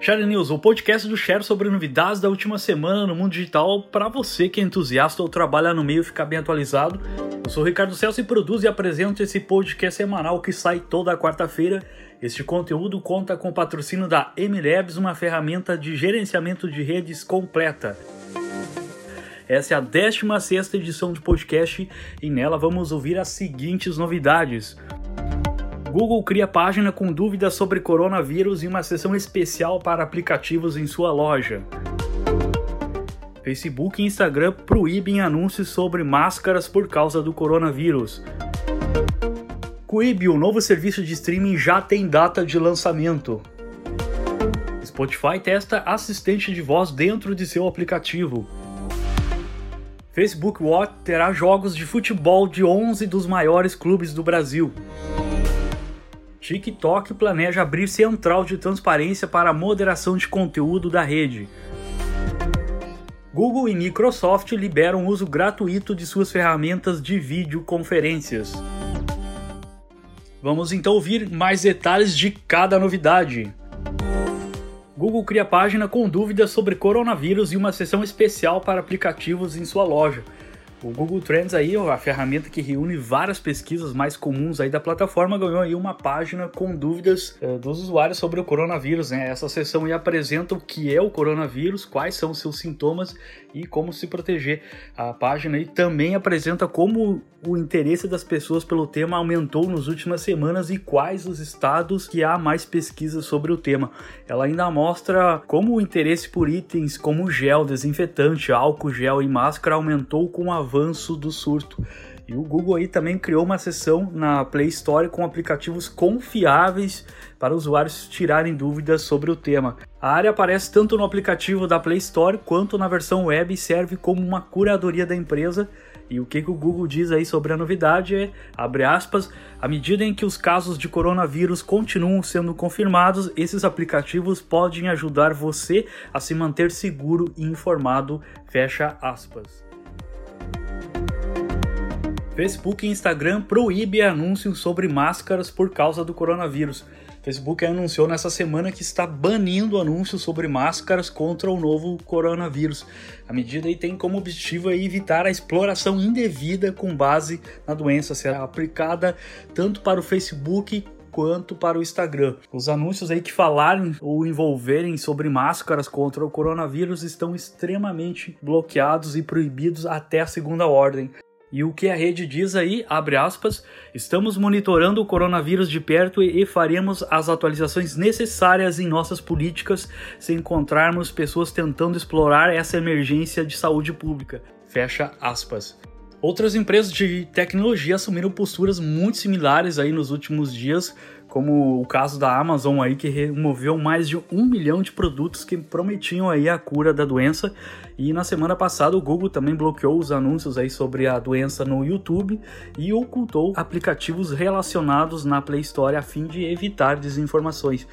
Share News, o podcast do Share sobre novidades da última semana no mundo digital para você que é entusiasta ou trabalha no meio ficar bem atualizado. Eu sou Ricardo Celso e produzo e apresento esse podcast semanal que sai toda quarta-feira. Este conteúdo conta com o patrocínio da MLabs, uma ferramenta de gerenciamento de redes completa. Essa é a 16 edição de podcast e nela vamos ouvir as seguintes novidades. Google cria página com dúvidas sobre coronavírus e uma seção especial para aplicativos em sua loja. Facebook e Instagram proíbem anúncios sobre máscaras por causa do coronavírus. Quibi, o novo serviço de streaming, já tem data de lançamento. Spotify testa assistente de voz dentro de seu aplicativo. Facebook Watch terá jogos de futebol de 11 dos maiores clubes do Brasil. TikTok planeja abrir central de transparência para a moderação de conteúdo da rede. Google e Microsoft liberam uso gratuito de suas ferramentas de videoconferências. Vamos então ouvir mais detalhes de cada novidade. Google cria página com dúvidas sobre coronavírus e uma seção especial para aplicativos em sua loja. O Google Trends aí, a ferramenta que reúne várias pesquisas mais comuns aí da plataforma, ganhou aí uma página com dúvidas uh, dos usuários sobre o coronavírus. Né? Essa seção aí apresenta o que é o coronavírus, quais são os seus sintomas e como se proteger. A página aí também apresenta como o interesse das pessoas pelo tema aumentou nas últimas semanas e quais os estados que há mais pesquisas sobre o tema. Ela ainda mostra como o interesse por itens como gel, desinfetante, álcool gel e máscara aumentou com a avanço do surto. E o Google aí também criou uma seção na Play Store com aplicativos confiáveis para usuários tirarem dúvidas sobre o tema. A área aparece tanto no aplicativo da Play Store quanto na versão web e serve como uma curadoria da empresa. E o que, que o Google diz aí sobre a novidade é, abre aspas, à medida em que os casos de coronavírus continuam sendo confirmados, esses aplicativos podem ajudar você a se manter seguro e informado, fecha aspas. Facebook e Instagram proíbem anúncios sobre máscaras por causa do coronavírus. Facebook anunciou nessa semana que está banindo anúncios sobre máscaras contra o novo coronavírus. A medida tem como objetivo evitar a exploração indevida com base na doença. Será aplicada tanto para o Facebook quanto para o Instagram. Os anúncios aí que falarem ou envolverem sobre máscaras contra o coronavírus estão extremamente bloqueados e proibidos até a segunda ordem. E o que a rede diz aí, abre aspas, estamos monitorando o coronavírus de perto e faremos as atualizações necessárias em nossas políticas se encontrarmos pessoas tentando explorar essa emergência de saúde pública. Fecha aspas. Outras empresas de tecnologia assumiram posturas muito similares aí nos últimos dias, como o caso da Amazon aí que removeu mais de um milhão de produtos que prometiam aí a cura da doença e na semana passada o Google também bloqueou os anúncios aí sobre a doença no YouTube e ocultou aplicativos relacionados na Play Store a fim de evitar desinformações.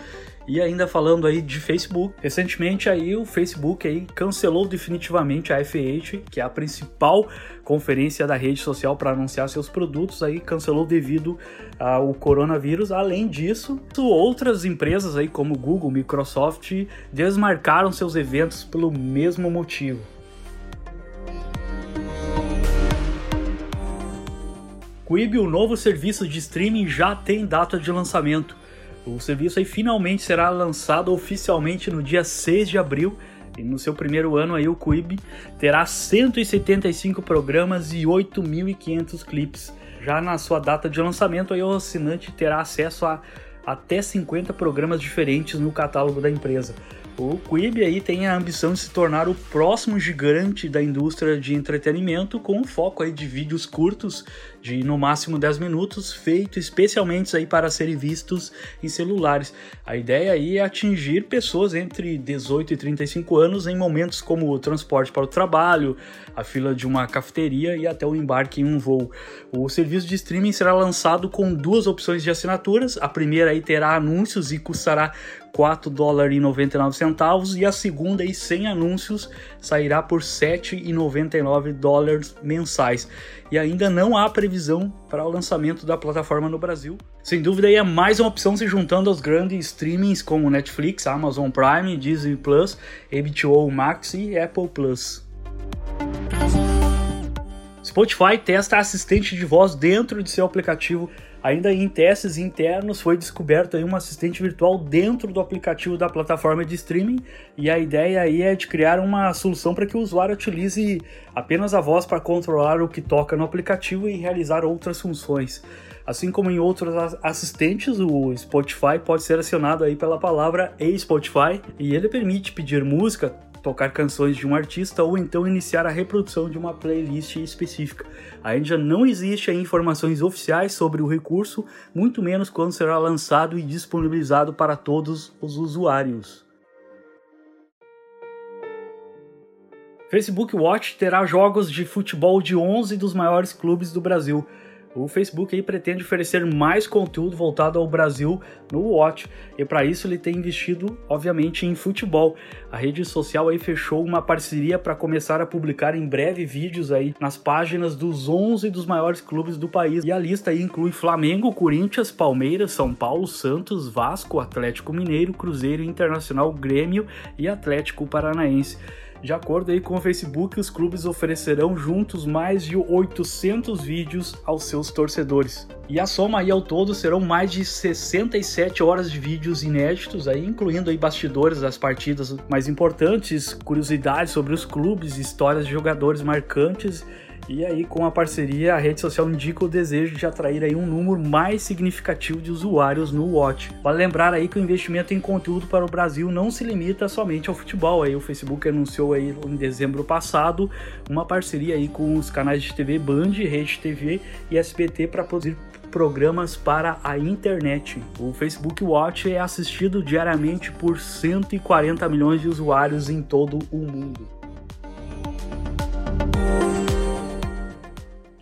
E ainda falando aí de Facebook, recentemente aí o Facebook aí cancelou definitivamente a F8, que é a principal conferência da rede social para anunciar seus produtos, aí cancelou devido ao coronavírus. Além disso, outras empresas aí como Google, Microsoft desmarcaram seus eventos pelo mesmo motivo. Quibi, o novo serviço de streaming, já tem data de lançamento. O serviço aí finalmente será lançado oficialmente no dia 6 de abril. E no seu primeiro ano aí o Quibi terá 175 programas e 8.500 clipes. Já na sua data de lançamento aí o assinante terá acesso a até 50 programas diferentes no catálogo da empresa. O Quibi aí tem a ambição de se tornar o próximo gigante da indústria de entretenimento com foco aí de vídeos curtos de no máximo 10 minutos, feitos especialmente aí para serem vistos em celulares. A ideia aí é atingir pessoas entre 18 e 35 anos em momentos como o transporte para o trabalho, a fila de uma cafeteria e até o embarque em um voo. O serviço de streaming será lançado com duas opções de assinaturas. A primeira aí terá anúncios e custará 4 dólares e 99 centavos e a segunda aí sem anúncios sairá por 7,99 dólares mensais. E ainda não há previsão para o lançamento da plataforma no Brasil. Sem dúvida é mais uma opção se juntando aos grandes streamings como Netflix, Amazon Prime, Disney Plus, HBO Max e Apple Plus. Spotify testa assistente de voz dentro de seu aplicativo. Ainda em testes internos foi descoberto aí um assistente virtual dentro do aplicativo da plataforma de streaming e a ideia aí é de criar uma solução para que o usuário utilize apenas a voz para controlar o que toca no aplicativo e realizar outras funções. Assim como em outros assistentes, o Spotify pode ser acionado aí pela palavra Ei Spotify e ele permite pedir música, tocar canções de um artista ou então iniciar a reprodução de uma playlist específica. Ainda não existe informações oficiais sobre o recurso, muito menos quando será lançado e disponibilizado para todos os usuários. Facebook Watch terá jogos de futebol de 11 dos maiores clubes do Brasil. O Facebook aí pretende oferecer mais conteúdo voltado ao Brasil no Watch e para isso ele tem investido, obviamente, em futebol. A rede social aí fechou uma parceria para começar a publicar em breve vídeos aí nas páginas dos 11 dos maiores clubes do país. E a lista aí inclui Flamengo, Corinthians, Palmeiras, São Paulo, Santos, Vasco, Atlético Mineiro, Cruzeiro Internacional, Grêmio e Atlético Paranaense. De acordo aí com o Facebook, os clubes oferecerão juntos mais de 800 vídeos aos seus torcedores. E a soma aí ao todo serão mais de 67 horas de vídeos inéditos, aí incluindo aí bastidores das partidas mais importantes, curiosidades sobre os clubes, histórias de jogadores marcantes e aí, com a parceria, a rede social indica o desejo de atrair aí um número mais significativo de usuários no Watch. Vale lembrar aí que o investimento em conteúdo para o Brasil não se limita somente ao futebol. Aí o Facebook anunciou aí em dezembro passado uma parceria aí com os canais de TV Band, Rede TV e SBT para produzir programas para a internet. O Facebook Watch é assistido diariamente por 140 milhões de usuários em todo o mundo.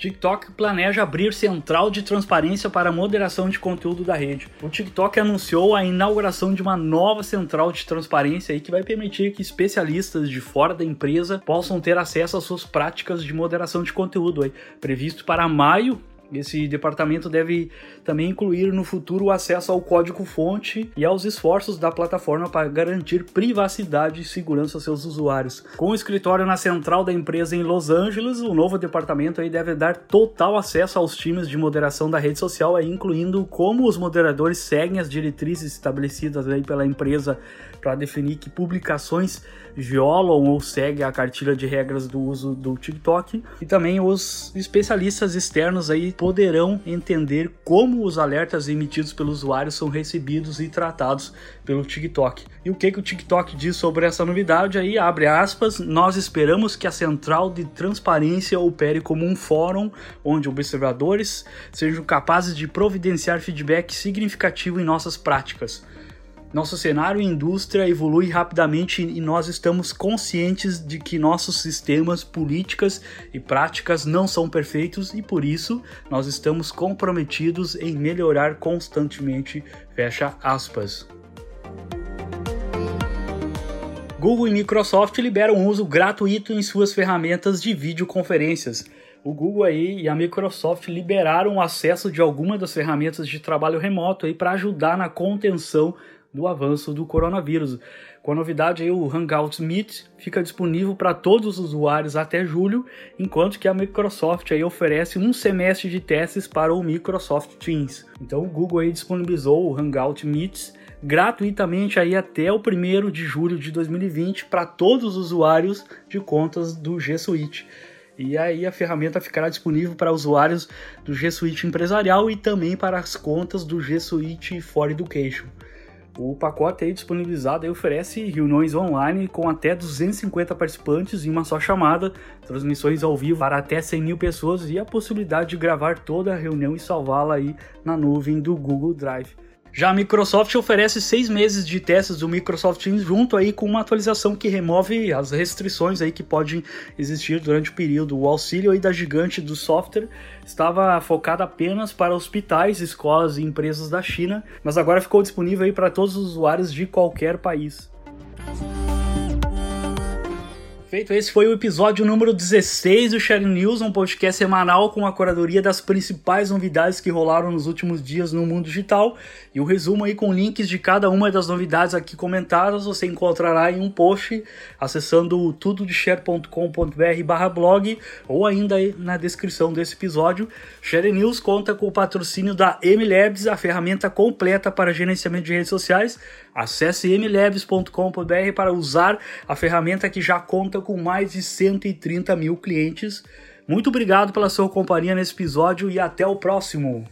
TikTok planeja abrir central de transparência para moderação de conteúdo da rede. O TikTok anunciou a inauguração de uma nova central de transparência que vai permitir que especialistas de fora da empresa possam ter acesso às suas práticas de moderação de conteúdo aí, previsto para maio esse departamento deve também incluir no futuro o acesso ao código-fonte e aos esforços da plataforma para garantir privacidade e segurança aos seus usuários. Com o escritório na central da empresa em Los Angeles, o novo departamento aí deve dar total acesso aos times de moderação da rede social, aí, incluindo como os moderadores seguem as diretrizes estabelecidas aí pela empresa para definir que publicações violam ou seguem a cartilha de regras do uso do TikTok. E também os especialistas externos aí poderão entender como os alertas emitidos pelos usuários são recebidos e tratados pelo TikTok. E o que, que o TikTok diz sobre essa novidade aí? Abre aspas, nós esperamos que a central de transparência opere como um fórum onde observadores sejam capazes de providenciar feedback significativo em nossas práticas nosso cenário e indústria evolui rapidamente e nós estamos conscientes de que nossos sistemas, políticas e práticas não são perfeitos e por isso nós estamos comprometidos em melhorar constantemente. Fecha aspas. Google e Microsoft liberam uso gratuito em suas ferramentas de videoconferências. O Google aí e a Microsoft liberaram o acesso de algumas das ferramentas de trabalho remoto aí para ajudar na contenção do avanço do coronavírus. Com a novidade aí, o Hangouts Meet fica disponível para todos os usuários até julho, enquanto que a Microsoft aí oferece um semestre de testes para o Microsoft Teams. Então o Google aí disponibilizou o Hangout Meets gratuitamente aí até o 1 de julho de 2020 para todos os usuários de contas do G Suite. E aí a ferramenta ficará disponível para usuários do G Suite empresarial e também para as contas do G Suite for Education. O pacote aí disponibilizado aí oferece reuniões online com até 250 participantes em uma só chamada, transmissões ao vivo para até 100 mil pessoas e a possibilidade de gravar toda a reunião e salvá-la aí na nuvem do Google Drive. Já a Microsoft oferece seis meses de testes do Microsoft Teams junto aí com uma atualização que remove as restrições aí que podem existir durante o período. O auxílio aí da gigante do software estava focado apenas para hospitais, escolas e empresas da China, mas agora ficou disponível aí para todos os usuários de qualquer país. Perfeito, esse foi o episódio número 16 do Share News, um podcast semanal com a curadoria das principais novidades que rolaram nos últimos dias no mundo digital. E o resumo aí com links de cada uma das novidades aqui comentadas você encontrará em um post acessando tudodeshare.com.br blog ou ainda aí na descrição desse episódio. Share News conta com o patrocínio da MLabs, a ferramenta completa para gerenciamento de redes sociais. Acesse mlabs.com.br para usar a ferramenta que já conta com mais de 130 mil clientes. Muito obrigado pela sua companhia nesse episódio e até o próximo!